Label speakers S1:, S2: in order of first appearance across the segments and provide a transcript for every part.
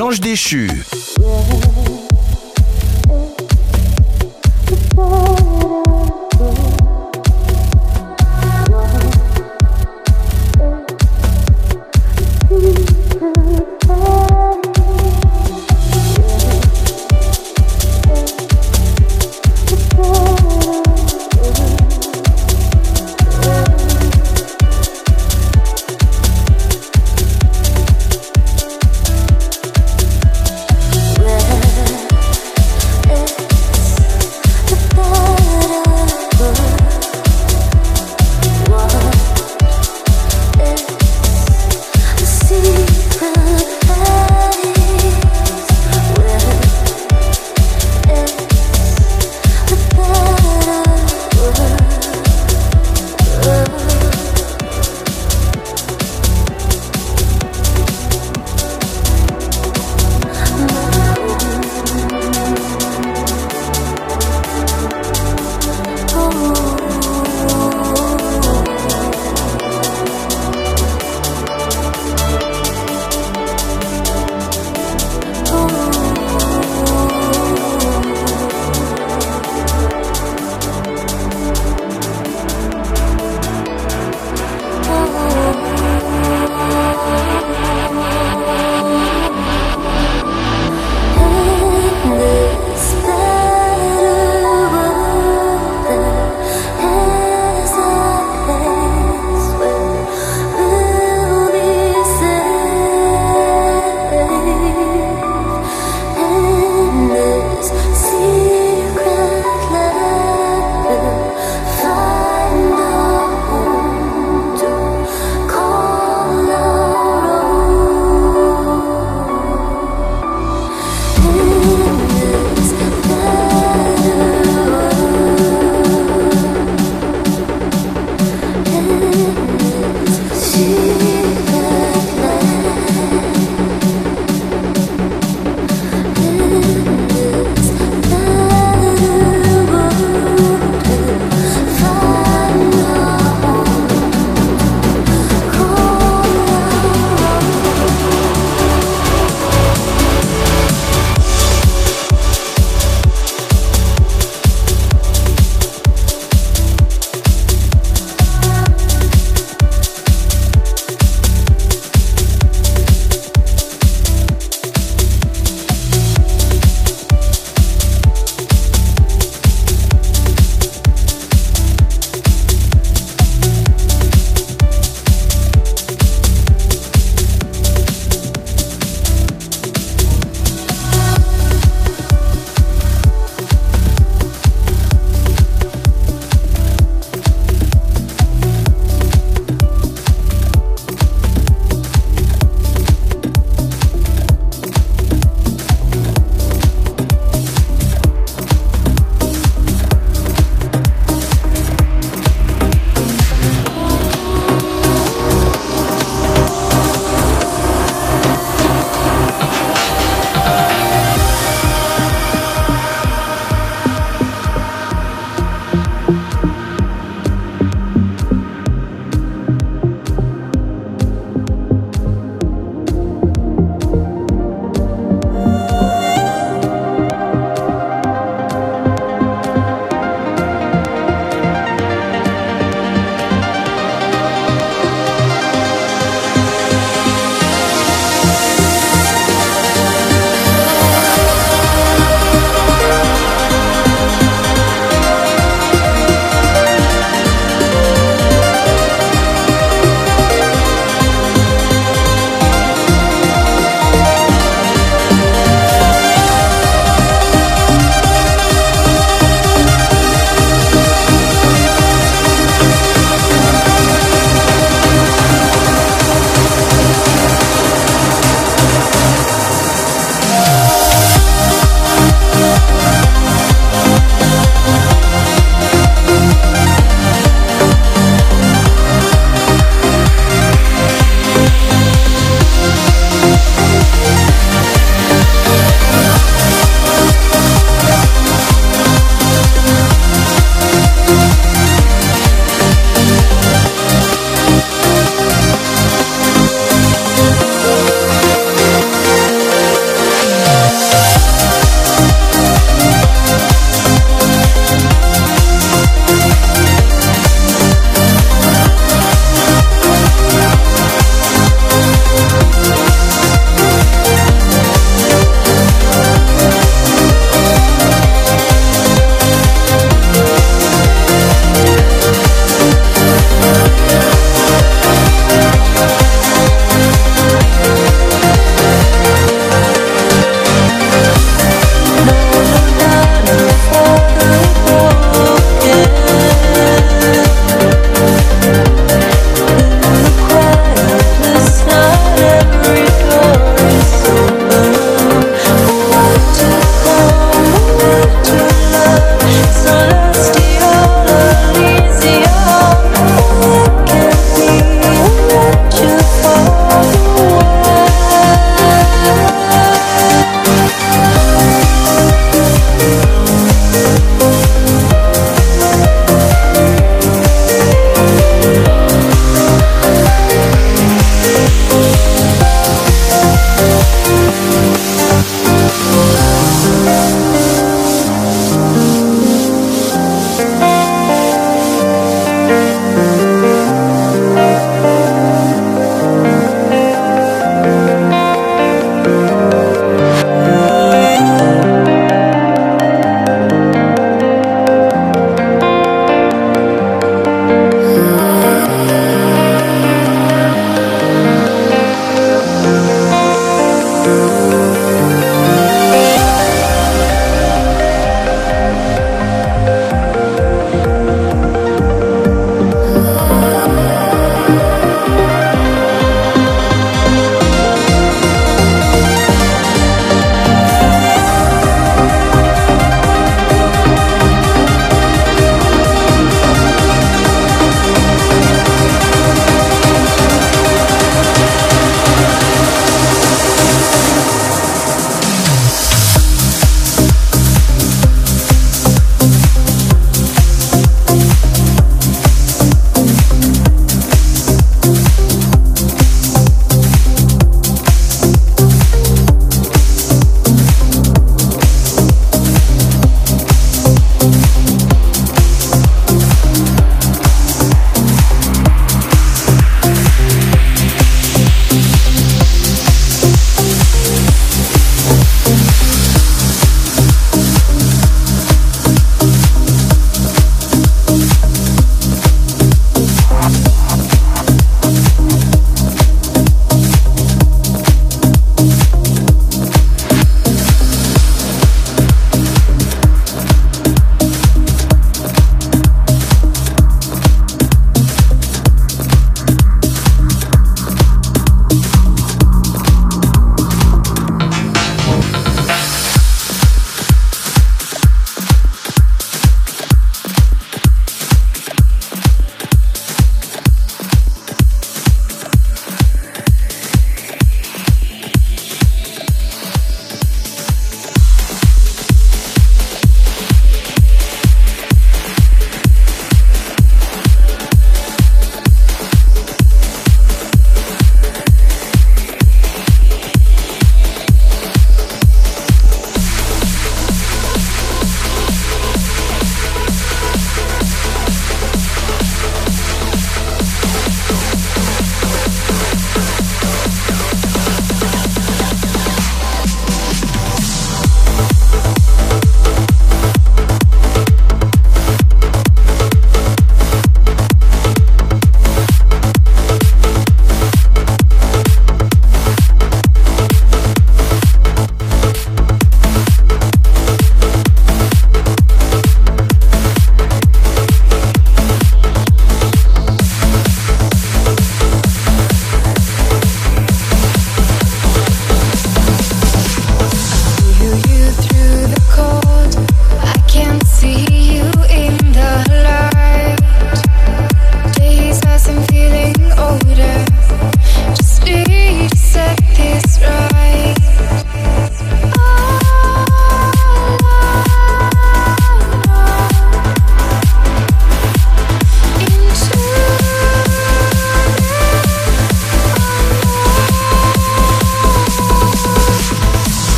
S1: L'ange déchu.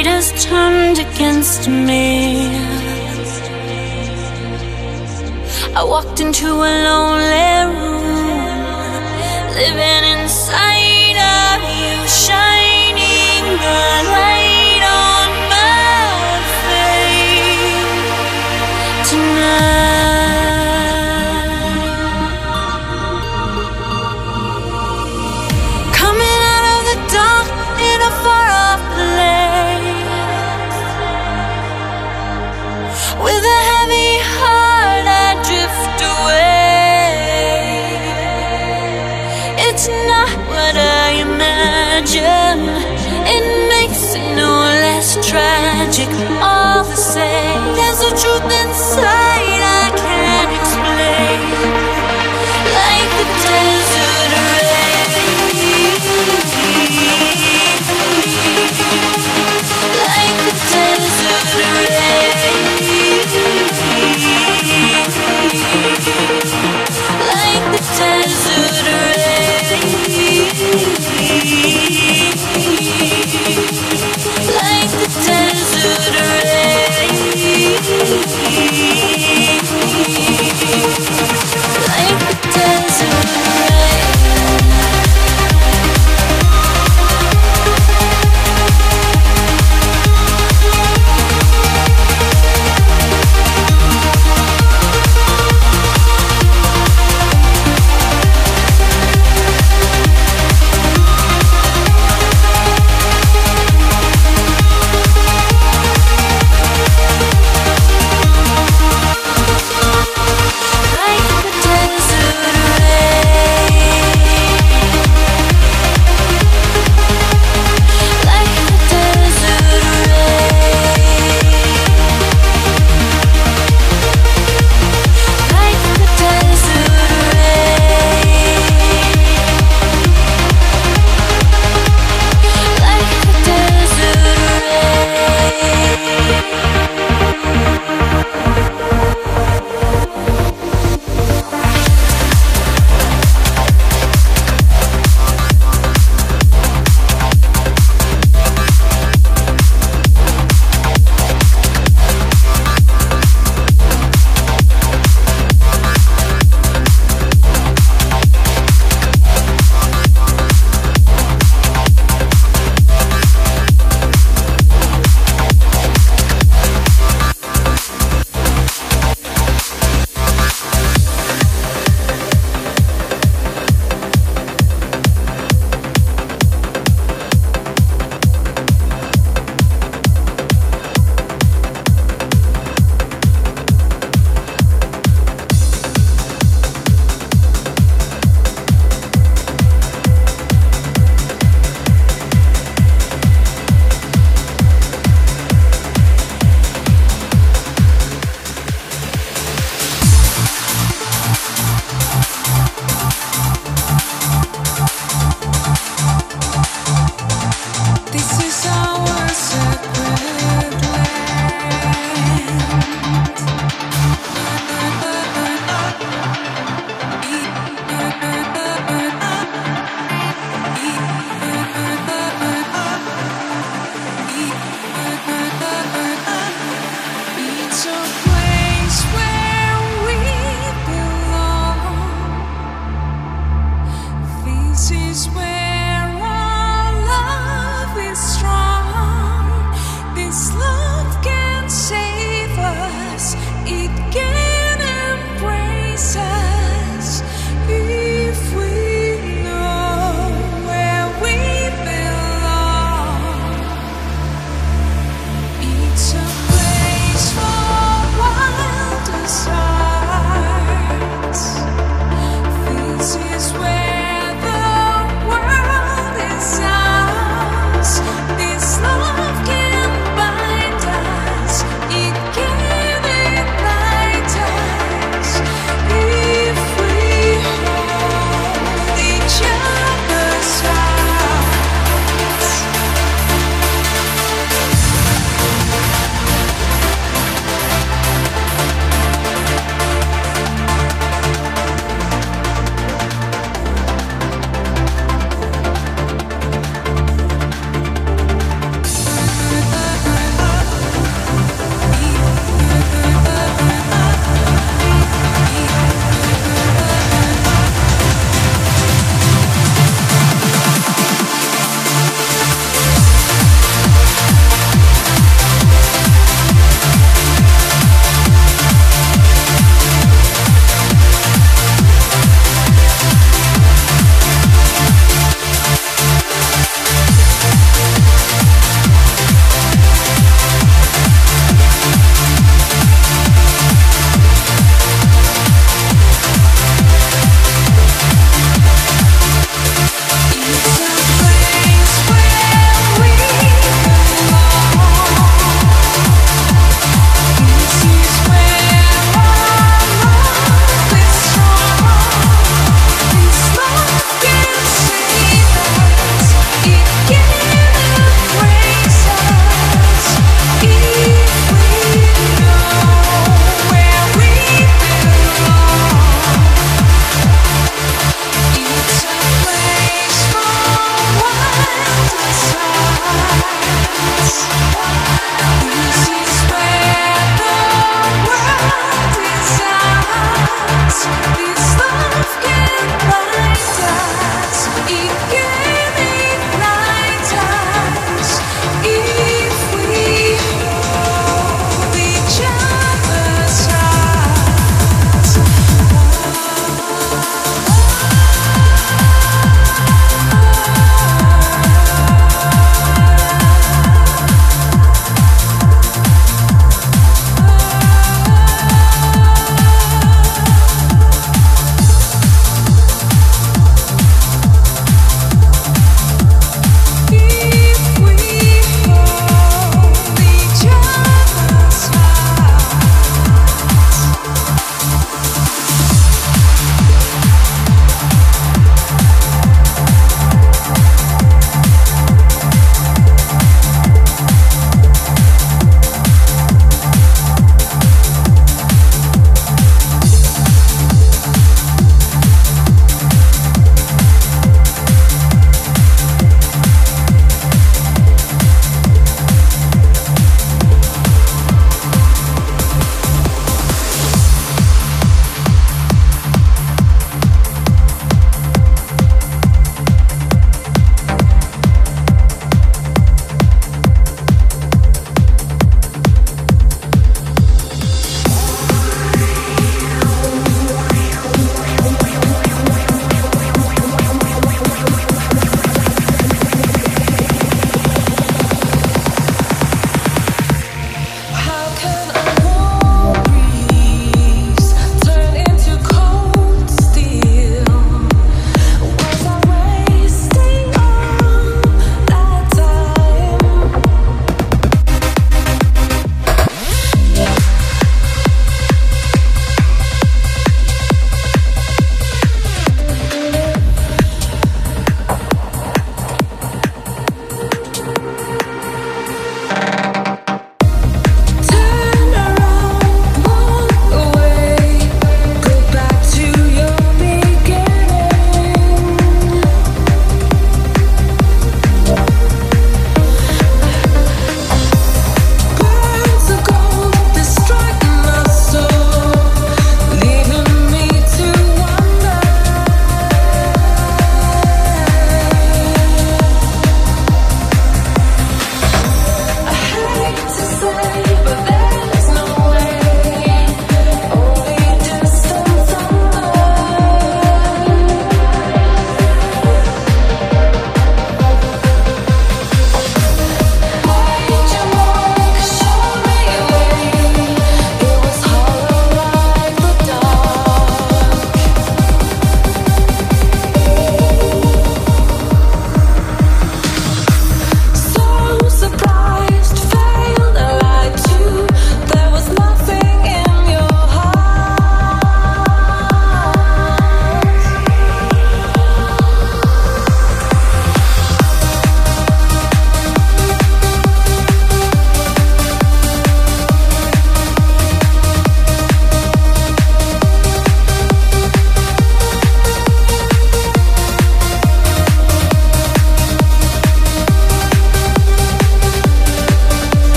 S1: fate has turned against me. I walked into a lonely room, living in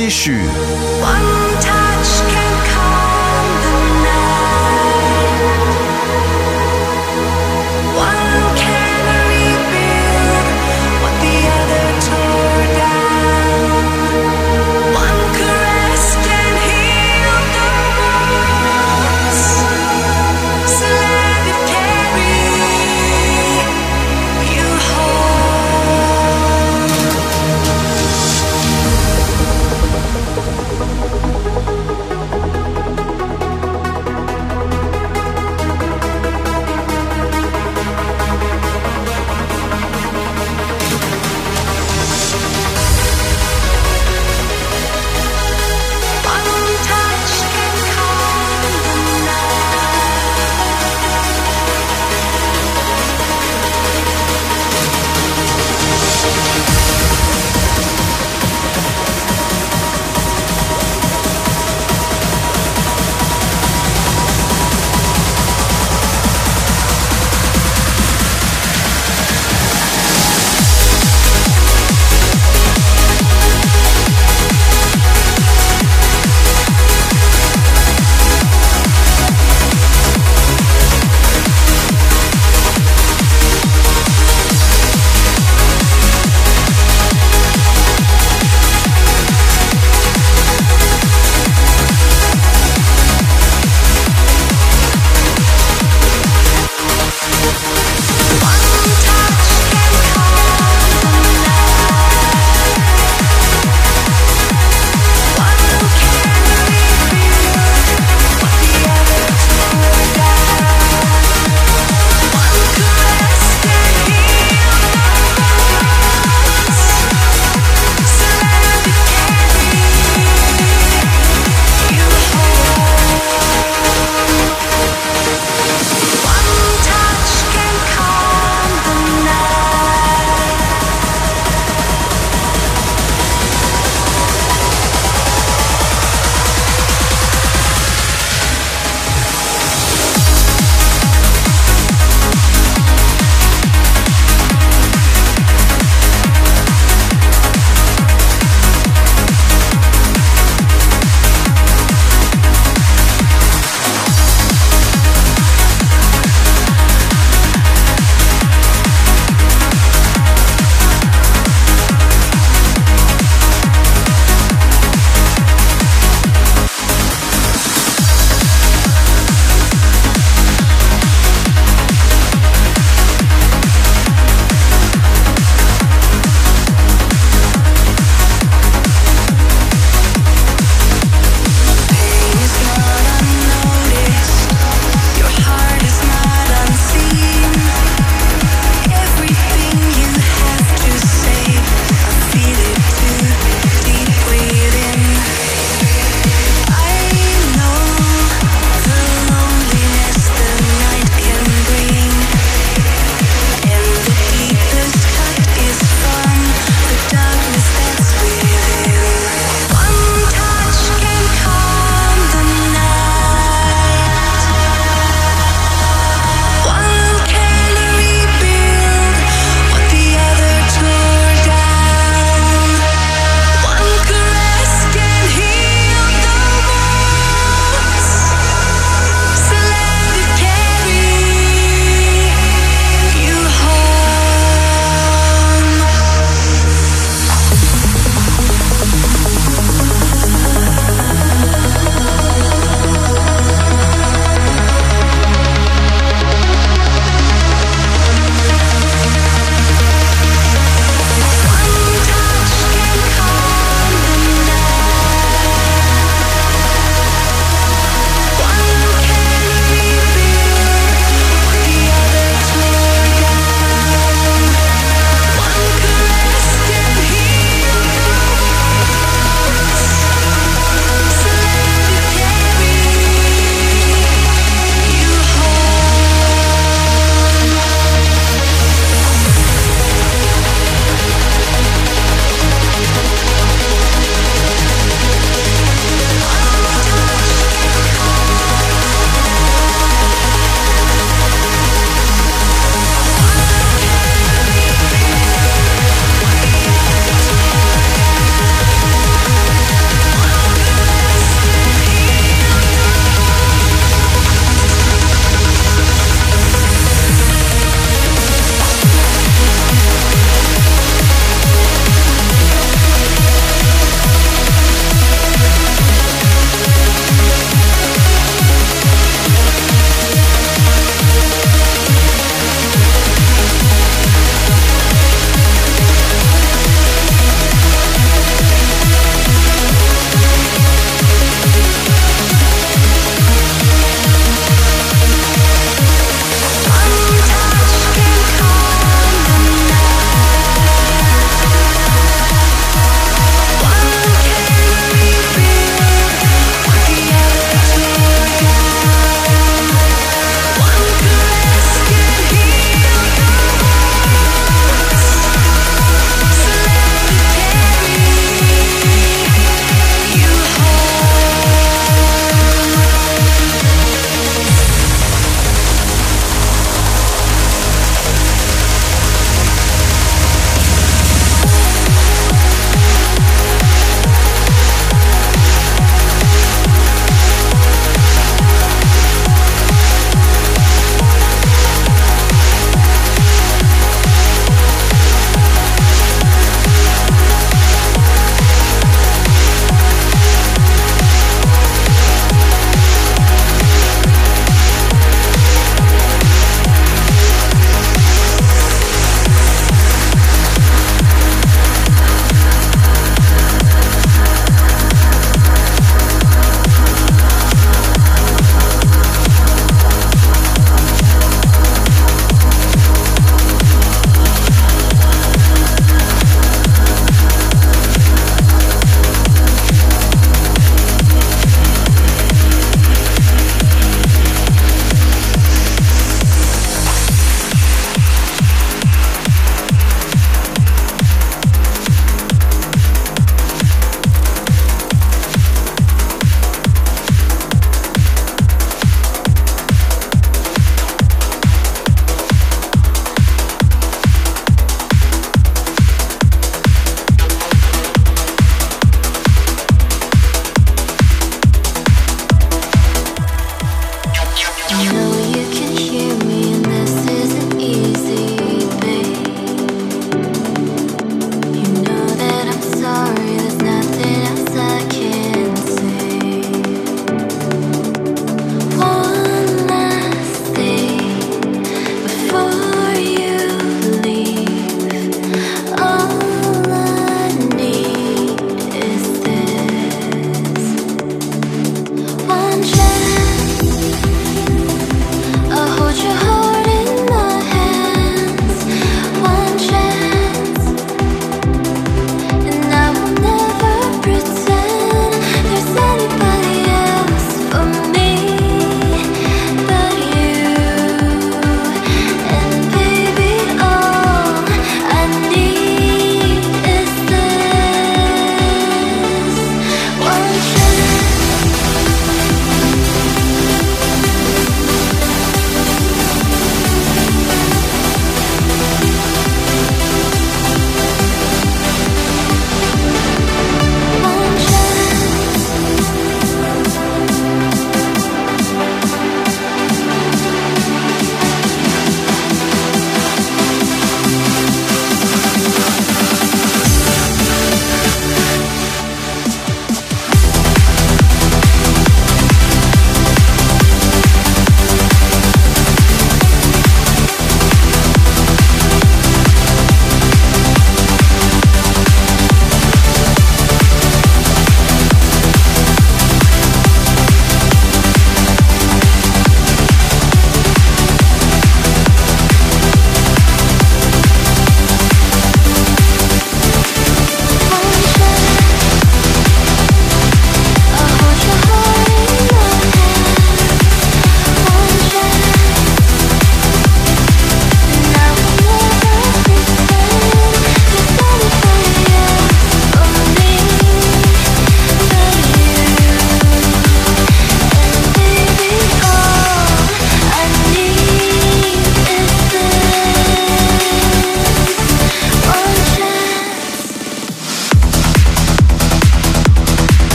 S2: 继
S1: 续。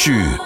S1: 去